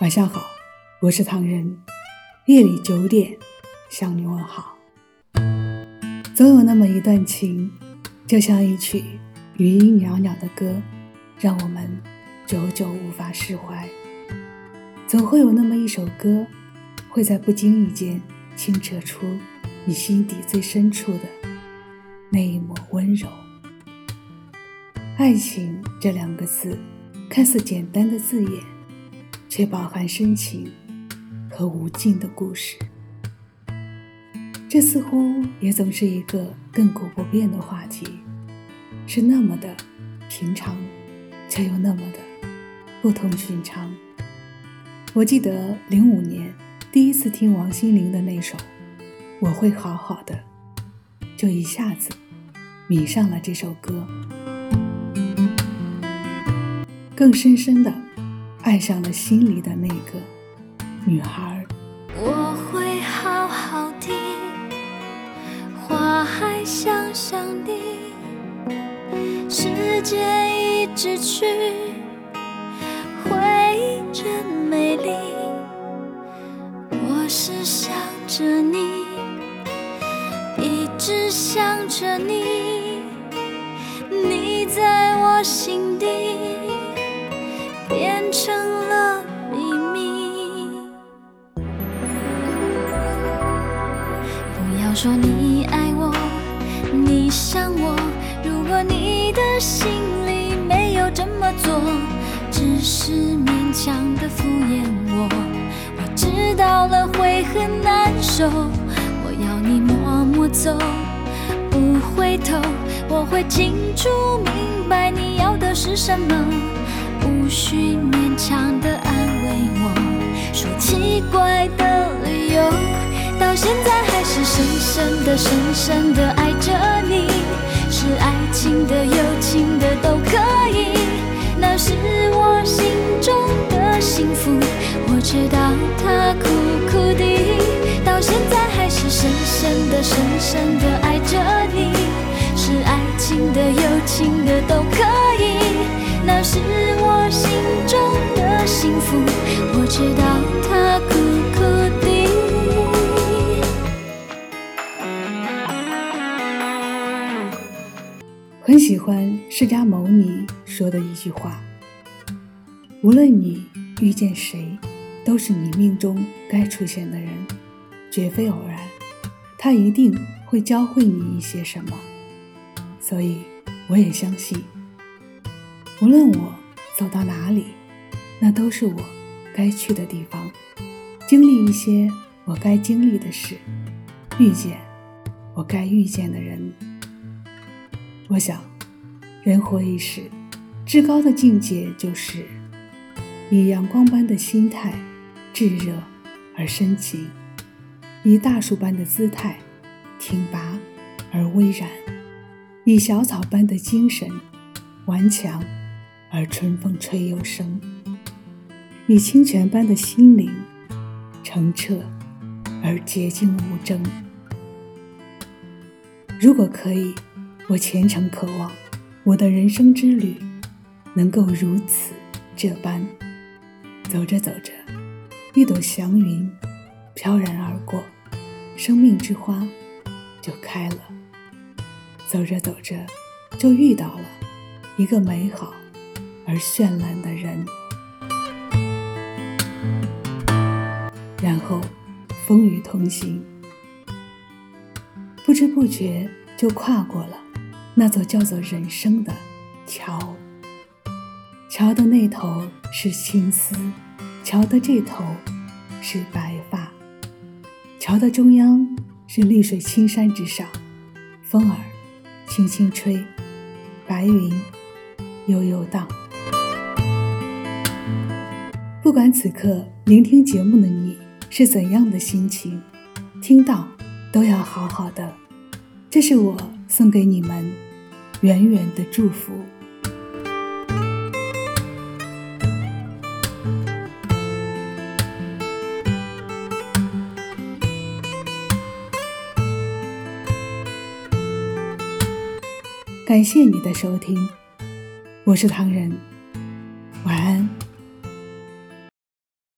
晚上好，我是唐人。夜里九点向你问好。总有那么一段情，就像一曲余音袅袅的歌，让我们久久无法释怀。总会有那么一首歌，会在不经意间清澈出你心底最深处的那一抹温柔。爱情这两个字，看似简单的字眼。却饱含深情和无尽的故事。这似乎也总是一个亘古不变的话题，是那么的平常，却又那么的不同寻常。我记得零五年第一次听王心凌的那首《我会好好的》，就一下子迷上了这首歌，更深深的。爱上了心里的那个女孩。我会好好的，花还香香的，时间一直去，回忆真美丽。我是想着你，一直想着你，你在我心说你爱我，你想我。如果你的心里没有这么做，只是勉强的敷衍我，我知道了会很难受。我要你默默走，不回头。我会清楚明白你要的是什么。无需勉强的安慰我，说奇怪的的、深深的爱着你，是爱情的、友情的都可以，那是我心中的幸福。我知道它苦苦的，到现在还是深深的、深深的爱着你，是爱情的、友情的都可以。那是我心中的幸福，我知道它苦很喜欢释迦牟尼说的一句话：无论你遇见谁，都是你命中该出现的人，绝非偶然。他一定会教会你一些什么，所以我也相信。无论我走到哪里，那都是我该去的地方，经历一些我该经历的事，遇见我该遇见的人。我想，人活一世，至高的境界就是以阳光般的心态，炙热而深情；以大树般的姿态，挺拔而巍然；以小草般的精神，顽强。而春风吹又生，以清泉般的心灵，澄澈而洁净无争。如果可以，我虔诚渴望我的人生之旅能够如此这般。走着走着，一朵祥云飘然而过，生命之花就开了。走着走着，就遇到了一个美好。而绚烂的人，然后风雨同行，不知不觉就跨过了那座叫做人生的桥。桥的那头是青丝，桥的这头是白发，桥的中央是绿水青山之上，风儿轻轻吹，白云悠悠荡。不管此刻聆听节目的你是怎样的心情，听到都要好好的。这是我送给你们远远的祝福。感谢你的收听，我是唐人，晚安。